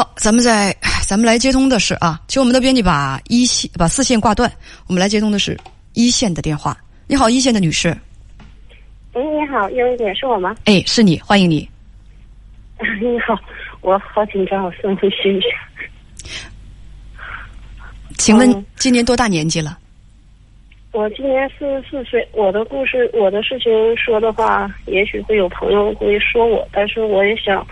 好，咱们在咱们来接通的是啊，请我们的编辑把一线把四线挂断，我们来接通的是一线的电话。你好，一线的女士。喂，你好，英文姐是我吗？哎，是你，欢迎你。你好，我好紧张，我深呼吸一下。请问嗯今年多大年纪了？我今年四十四岁，我的故事，我的事情说的话，也许会有朋友会说我，但是我也想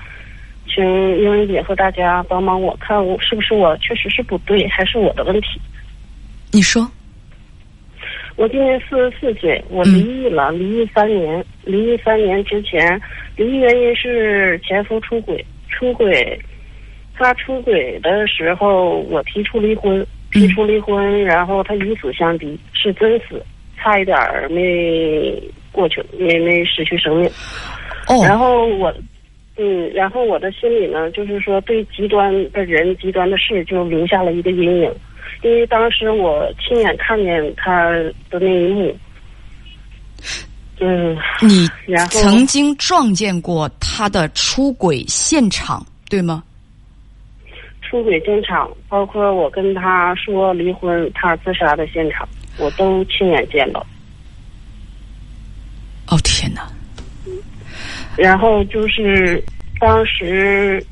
请英文姐和大家帮帮我，看我是不是我确实是不对，还是我的问题。你说。我今年四十四岁，我离异了，离异三年。离异三年之前，离异原因是前夫出轨，出轨。他出轨的时候，我提出离婚，提出离婚，然后他以死相逼，是真死，差一点儿没过去，没没失去生命。哦，然后我，嗯，然后我的心里呢，就是说对极端的人、极端的事就留下了一个阴影，因为当时我亲眼看见他的那一幕，嗯，你然后曾经撞见过他的出轨现场，对吗？出轨现场，包括我跟他说离婚，他自杀的现场，我都亲眼见到。哦天哪！然后就是当时，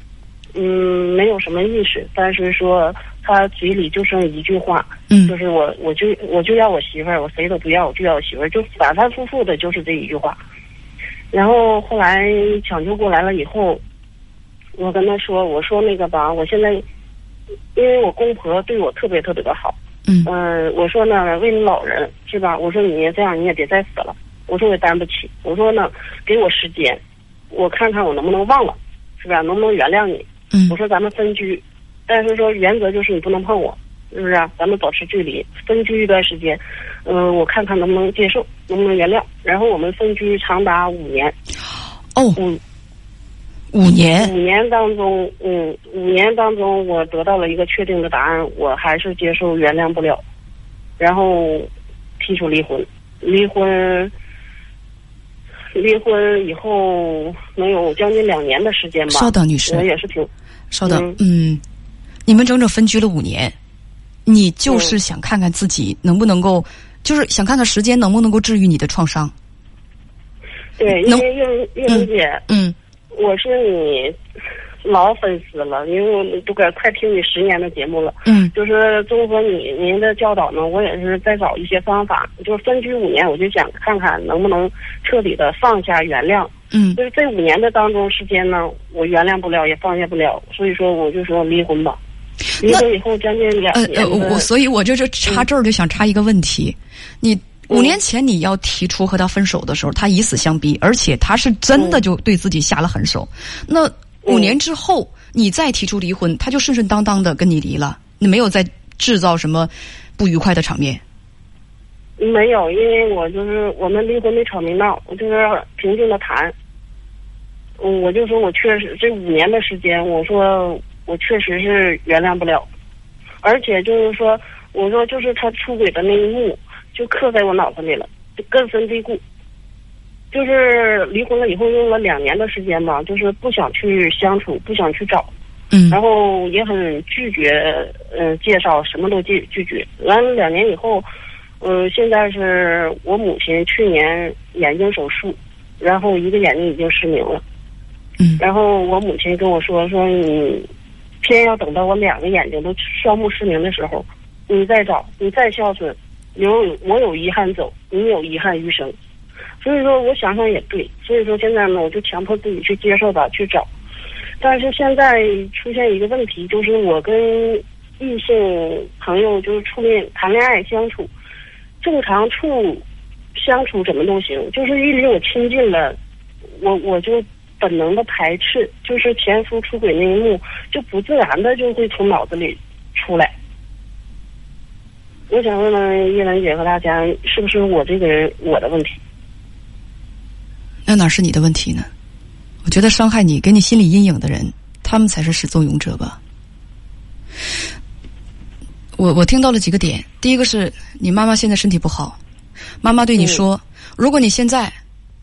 嗯，没有什么意识，但是说他嘴里就剩一句话，嗯就是我我就我就要我媳妇儿，我谁都不要，我就要我媳妇儿，就反反复复的就是这一句话。然后后来抢救过来了以后，我跟他说，我说那个吧，我现在因为我公婆对我特别特别的好，嗯嗯，我说呢，为你老人是吧？我说你这样你也别再死了。我说我也担不起。我说呢，给我时间，我看看我能不能忘了，是吧？能不能原谅你？嗯我说咱们分居，但是说原则就是你不能碰我，是不是、啊？咱们保持距离，分居一段时间，嗯、我看看能不能接受，能不能原谅。然后我们分居长达五年，哦，五五年五年当中，嗯，五年当中我得到了一个确定的答案，我还是接受原谅不了，然后提出离婚，离婚。离婚以后能有将近两年的时间吧。稍等女士我也是挺稍等，嗯，你们整整分居了五年，你就是想看看自己能不能够，就是想看看时间能不能够治愈你的创伤。对，因能为月月玲姐，嗯我是你老粉丝了，因为我都快快听你十年的节目了。嗯就是综合你您的教导呢，我也是在找一些方法。就是分居五年，我就想看看能不能彻底的放下原谅。嗯就是这五年的当中时间呢，我原谅不了，也放下不了，所以说我就说离婚吧。离婚以后将近两呃呃，我所以我就就插这儿就想插一个问题，你。五年前你要提出和他分手的时候，他以死相逼，而且他是真的就对自己下了狠手。那五年之后，你再提出离婚，他就顺顺当当的跟你离了，你没有再制造什么不愉快的场面。没有，因为我就是我们离婚没吵没闹，我就是平静的谈。嗯，我就说我确实这五年的时间，我说我确实是原谅不了，而且就是说，我说就是他出轨的那一幕，就刻在我脑子里了，就根深蒂固。就是离婚了以后用了两年的时间吧，就是不想去相处，不想去找，嗯然后也很拒绝，呃，介绍什么都拒拒绝。完了两年以后，嗯、现在是我母亲去年眼睛手术，然后一个眼睛已经失明了。嗯然后我母亲跟我说说你，偏要等到我两个眼睛都双目失明的时候，你再找，你再孝顺，有我有遗憾走，你有遗憾余生。所以说，我想想也对。所以说现在呢，我就强迫自己去接受吧，去找。但是现在出现一个问题，就是我跟异性朋友就是处恋谈恋爱相处，正常处相处怎么都行，就是一离我亲近了，我我就本能的排斥，就是前夫出轨那一幕，就不自然的就会从脑子里出来。我想问问叶兰姐和大家，是不是我这个人我的问题？那哪是你的问题呢？我觉得伤害你、给你心理阴影的人，他们才是始作俑者吧。我我听到了几个点，第一个是你妈妈现在身体不好，妈妈对你说，如果你现在，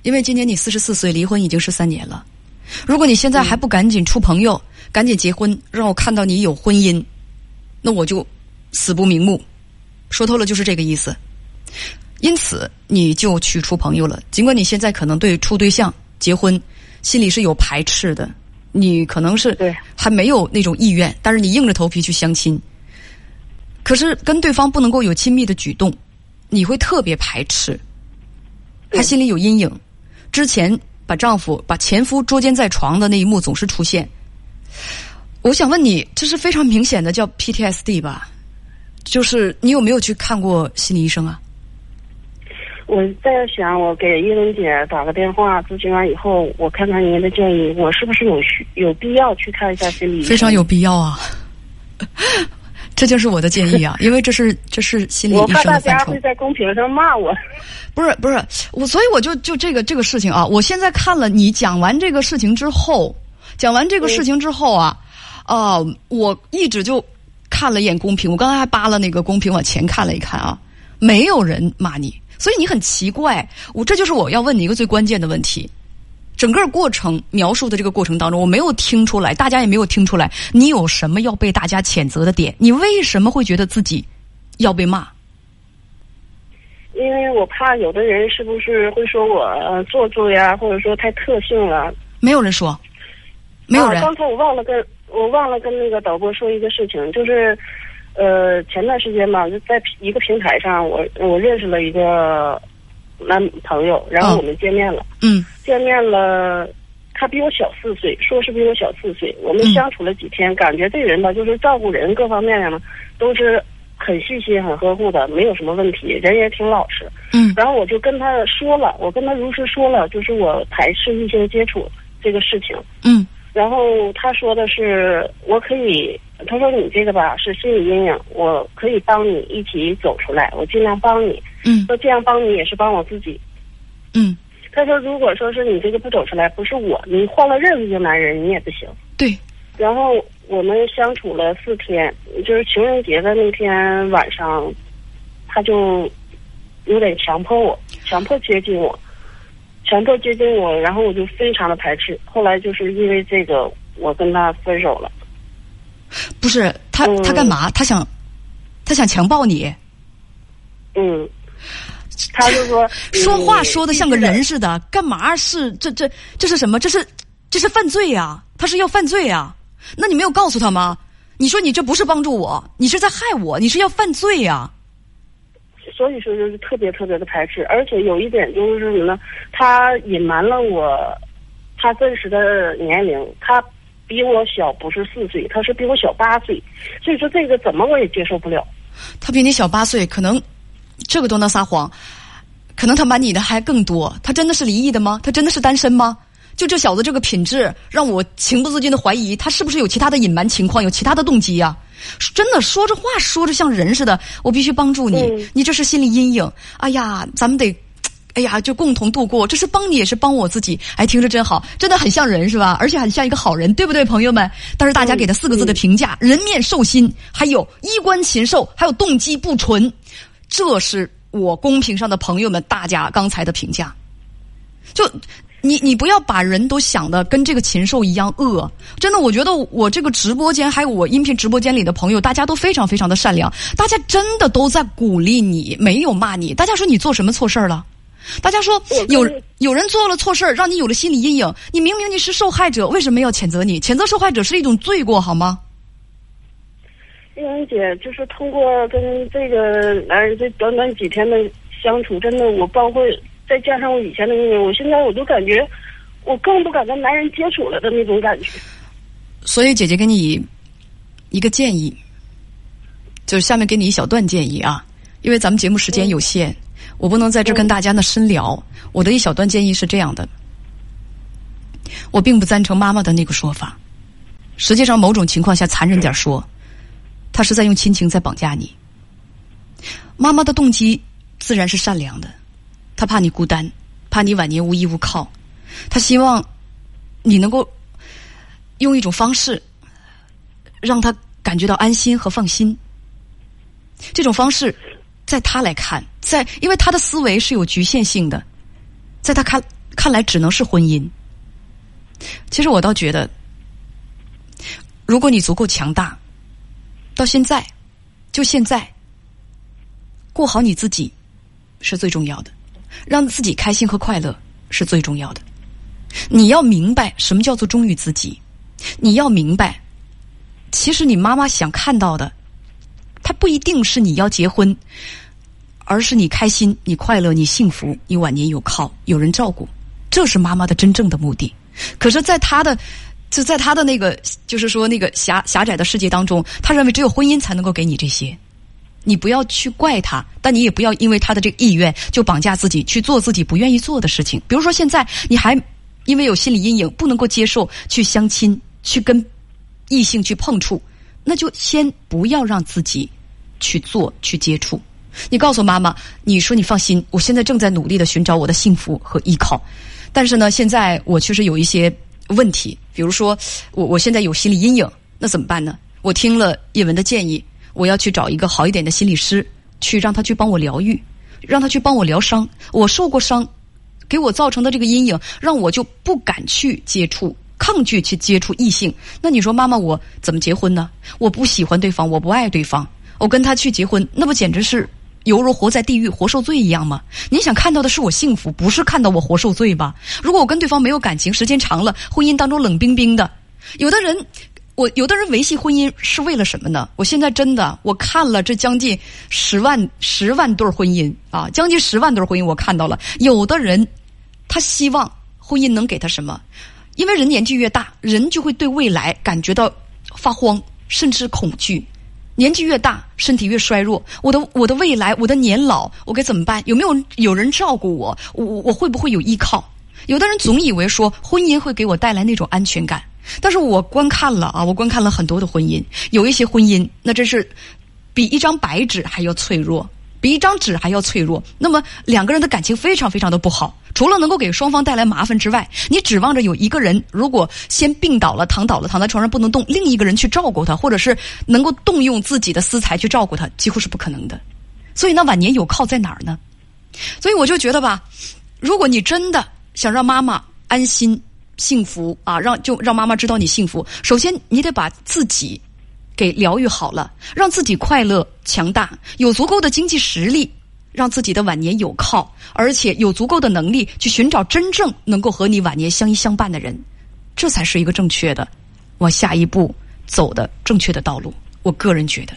因为今年你四十四岁，离婚已经十三年了，如果你现在还不赶紧处朋友，赶紧结婚，让我看到你有婚姻，那我就死不瞑目。说透了就是这个意思。因此，你就去处朋友了。尽管你现在可能对处对象、结婚心里是有排斥的，你可能是对还没有那种意愿，但是你硬着头皮去相亲。可是跟对方不能够有亲密的举动，你会特别排斥，他心里有阴影。之前把丈夫、把前夫捉奸在床的那一幕总是出现。我想问你，这是非常明显的叫 PTSD 吧？就是你有没有去看过心理医生啊？我在想，我给叶文姐打个电话咨询完以后，我看看您的建议，我是不是有需有必要去看一下心理？非常有必要啊！这就是我的建议啊，因为这是这是心理医我怕大生的范畴家会。在公屏上骂我。不是不是，我所以我就就这个这个事情啊，我现在看了你讲完这个事情之后，讲完这个事情之后啊，啊、我一直就看了一眼公屏，我刚才还扒了那个公屏往前看了一看啊，没有人骂你，所以你很奇怪，我这就是我要问你一个最关键的问题。整个过程描述的这个过程当中，我没有听出来，大家也没有听出来，你有什么要被大家谴责的点？你为什么会觉得自己要被骂？因为我怕有的人是不是会说我呃做作呀，或者说太特性了。没有人说，没有人。啊。刚才我忘了跟我忘了跟那个导播说一个事情，就是呃前段时间嘛，就在一个平台上，我我认识了一个男朋友，然后嗯我们见面了，嗯见面了。他比我小四岁，说是比我小四岁。我们嗯相处了几天，感觉这人吧，就是照顾人各方面上呢，都是很细心、很呵护的，没有什么问题，人也挺老实。嗯然后我就跟他说了，我跟他如实说了，就是我排斥异性接触这个事情。嗯然后他说的是，我可以，他说你这个吧是心理阴影，我可以帮你一起走出来，我尽量帮你。嗯说这样帮你也是帮我自己。嗯，他说，如果说是你这个不走出来，不是我，你换了任何一个男人，你也不行。对，然后我们相处了四天，就是情人节的那天晚上，他就有点强迫我，强迫接近我，强迫接近我，然后我就非常的排斥。后来就是因为这个，我跟他分手了。不是他嗯他干嘛？他想他想强暴你，嗯，他就说 说话说的像个人似似的，干嘛是这这这是什么？这是这是犯罪呀、他是要犯罪呀、那你没有告诉他吗？你说你这不是帮助我，你是在害我，你是要犯罪呀、所以说就是特别特别的排斥，而且有一点就是什么呢？他隐瞒了我他真实的年龄，他比我小不是四岁，他是比我小八岁，所以说这个怎么我也接受不了。他比你小八岁，可能这个都能撒谎，可能他瞒你的还更多。他真的是离异的吗？他真的是单身吗？就这小子这个品质，让我情不自禁的怀疑他是不是有其他的隐瞒情况，有其他的动机呀、真的说着话说着像人似的，我必须帮助你，嗯你这是心理阴影。哎呀，咱们得。哎呀，就共同度过，这是帮你，也是帮我自己。哎，听着真好，真的很像人是吧？而且很像一个好人，对不对，朋友们？但是大家给他四个字的评价：人面兽心，还有衣冠禽兽，还有动机不纯。这是我公屏上的朋友们大家刚才的评价。就你你不要把人都想的跟这个禽兽一样恶。真的，我觉得我这个直播间还有我音频直播间里的朋友，大家都非常非常的善良，大家真的都在鼓励你，没有骂你。大家说你做什么错事儿了？大家说有有人做了错事儿，让你有了心理阴影。你明明你是受害者，为什么要谴责你？谴责受害者是一种罪过，好吗？英文姐就是通过跟这个男人这短短几天的相处，真的我包括再加上我以前的阴影，我现在我都感觉我更不敢跟男人接触了的那种感觉。所以姐姐给你一个建议，就是下面给你一小段建议啊，因为咱们节目时间有限，我不能在这跟大家呢深聊。我的一小段建议是这样的，我并不赞成妈妈的那个说法。实际上，某种情况下，残忍点说，他是在用亲情在绑架你。妈妈的动机自然是善良的，她怕你孤单，怕你晚年无依无靠，她希望你能够用一种方式让他感觉到安心和放心。这种方式，在他来看，在因为他的思维是有局限性的，在他看看来只能是婚姻。其实我倒觉得，如果你足够强大，到现在，就现在，过好你自己是最重要的，让自己开心和快乐是最重要的。你要明白什么叫做忠于自己，你要明白，其实你妈妈想看到的，他不一定是你要结婚，而是你开心、你快乐、你幸福、你晚年有靠、有人照顾，这是妈妈的真正的目的。可是，在他的就在他的那个，就是说那个狭狭窄的世界当中，他认为只有婚姻才能够给你这些。你不要去怪他，但你也不要因为他的这个意愿就绑架自己去做自己不愿意做的事情。比如说，现在你还因为有心理阴影，不能够接受去相亲、去跟异性去碰触，那就先不要让自己去做、去接触。你告诉妈妈，你说你放心，我现在正在努力的寻找我的幸福和依靠。但是呢，现在我确实有一些问题，比如说我我现在有心理阴影，那怎么办呢？我听了叶文的建议，我要去找一个好一点的心理师，去让他去帮我疗愈，让他去帮我疗伤。我受过伤，给我造成的这个阴影，让我就不敢去接触，抗拒去接触异性。那你说，妈妈，我怎么结婚呢？我不喜欢对方，我不爱对方，我跟他去结婚，那不简直是？犹如活在地狱、活受罪一样吗？你想看到的是我幸福，不是看到我活受罪吧？如果我跟对方没有感情，时间长了，婚姻当中冷冰冰的，有的人，我有的人维系婚姻是为了什么呢？我现在真的，我看了这将近十万十万对婚姻啊，将近十万对婚姻，我看到了，有的人他希望婚姻能给他什么？因为人年纪越大，人就会对未来感觉到发慌，甚至恐惧。年纪越大，身体越衰弱。我的我的未来，我的年老，我该怎么办？有没有有人照顾我？我我会不会有依靠？有的人总以为说婚姻会给我带来那种安全感，但是我观看了啊，我观看了很多的婚姻，有一些婚姻那真是比一张白纸还要脆弱。比一张纸还要脆弱，那么两个人的感情非常非常的不好。除了能够给双方带来麻烦之外，你指望着有一个人如果先病倒了、躺倒了、躺在床上不能动，另一个人去照顾他，或者是能够动用自己的私财去照顾他，几乎是不可能的。所以，那晚年有靠在哪儿呢？所以我就觉得吧，如果你真的想让妈妈安心、幸福啊，让就让妈妈知道你幸福，首先你得把自己。给疗愈好了，让自己快乐、强大，有足够的经济实力，让自己的晚年有靠，而且有足够的能力去寻找真正能够和你晚年相依相伴的人，这才是一个正确的往下一步走的正确的道路。我个人觉得，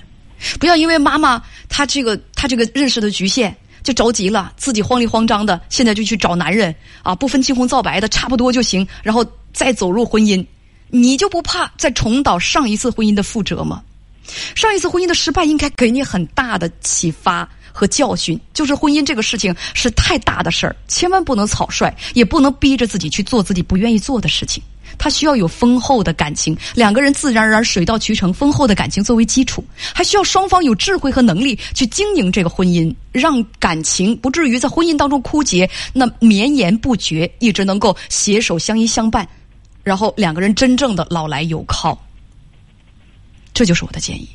不要因为妈妈她这个她这个认识的局限就着急了，自己慌里慌张的，现在就去找男人啊，不分青红皂白的，差不多就行，然后再走入婚姻。你就不怕再重蹈上一次婚姻的覆辙吗？上一次婚姻的失败应该给你很大的启发和教训。就是婚姻这个事情是太大的事儿，千万不能草率，也不能逼着自己去做自己不愿意做的事情。它需要有丰厚的感情，两个人自然而然水到渠成，丰厚的感情作为基础，还需要双方有智慧和能力去经营这个婚姻，让感情不至于在婚姻当中枯竭，那绵延不绝，一直能够携手相依相伴。然后两个人真正的老来有靠，这就是我的建议。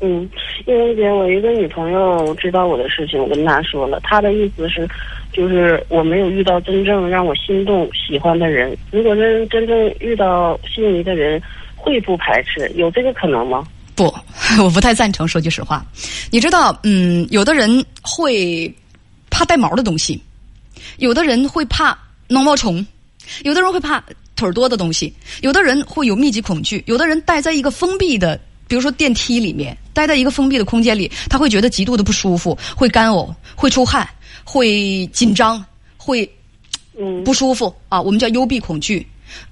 嗯，因为姐，我一个女朋友知道我的事情，我跟她说了，她的意思是，就是我没有遇到真正让我心动喜欢的人。如果真真正遇到心仪的人，会不排斥？有这个可能吗？不，我不太赞成。说句实话，你知道，嗯，有的人会怕带毛的东西，有的人会怕挠毛虫。有的人会怕腿儿多的东西，有的人会有密集恐惧，有的人待在一个封闭的，比如说电梯里面，待在一个封闭的空间里，他会觉得极度的不舒服，会干呕，会出汗，会紧张，会嗯不舒服啊。我们叫幽闭恐惧。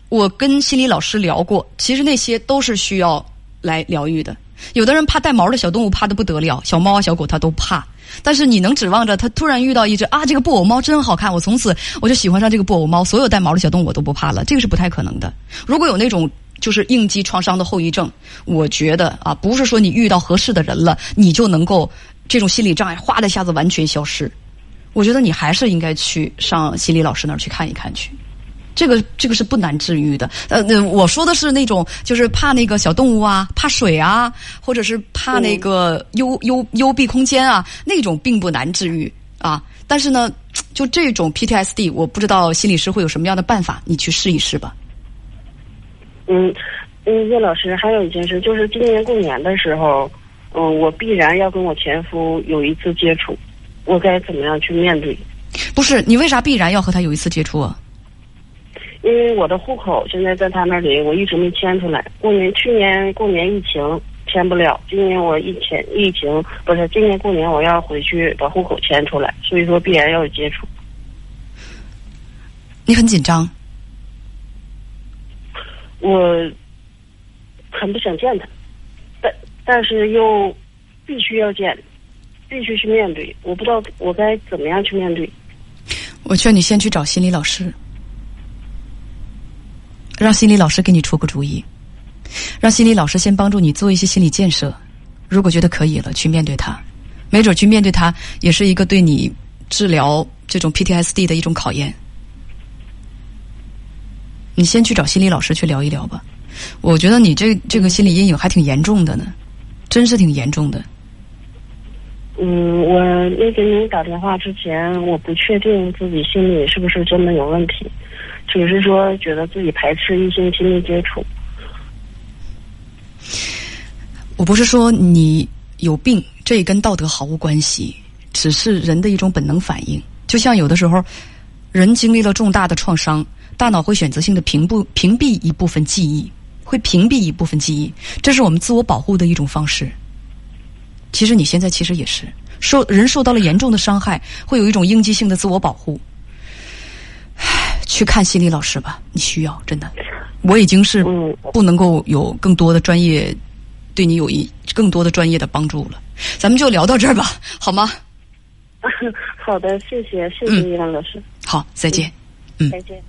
我跟心理老师聊过，其实那些都是需要来疗愈的。有的人怕带毛的小动物，怕的不得了，小猫啊、小狗他都怕。但是你能指望着他突然遇到一只啊，这个布偶猫真好看，我从此我就喜欢上这个布偶猫，所有带毛的小动物我都不怕了，这个是不太可能的。如果有那种就是应激创伤的后遗症，我觉得啊，不是说你遇到合适的人了，你就能够这种心理障碍哗的一下子完全消失。我觉得你还是应该去上心理老师那儿去看一看去。这个这个是不难治愈的，呃，我说的是那种就是怕那个小动物啊，怕水啊，或者是怕那个幽幽幽闭空间啊，那种并不难治愈啊。但是呢，就这种 PTSD，我不知道心理师会有什么样的办法，你去试一试吧。嗯嗯，叶老师，还有一件事，就是今年过年的时候，嗯，我必然要跟我前夫有一次接触，我该怎么样去面对？不是你为啥必然要和他有一次接触啊？因为我的户口现在在他那里，我一直没迁出来。过年去年过年疫情迁不了，今年我疫情疫情不是今年过年我要回去把户口迁出来，所以说必然要有接触。你很紧张，我很不想见他，但但是又必须要见，必须去面对。我不知道我该怎么样去面对。我劝你先去找心理老师，让心理老师给你出个主意，让心理老师先帮助你做一些心理建设。如果觉得可以了，去面对他，没准去面对他也是一个对你治疗这种 PTSD 的一种考验。你先去找心理老师去聊一聊吧。我觉得你这这个心理阴影还挺严重的呢，真是挺严重的。嗯，我没给您打电话之前，我不确定自己心里是不是真的有问题，只是说觉得自己排斥异性亲密接触。我不是说你有病，这也跟道德毫无关系，只是人的一种本能反应。就像有的时候，人经历了重大的创伤，大脑会选择性的屏蔽屏蔽一部分记忆，会屏蔽一部分记忆，这是我们自我保护的一种方式。其实你现在其实也是受人受到了严重的伤害，会有一种应激性的自我保护。唉，去看心理老师吧，你需要真的。我已经是不能够有更多的专业对你有一更多的专业的帮助了。咱们就聊到这儿吧，好吗？好的，谢谢，谢谢叶兰老师。好，再见。嗯，再见。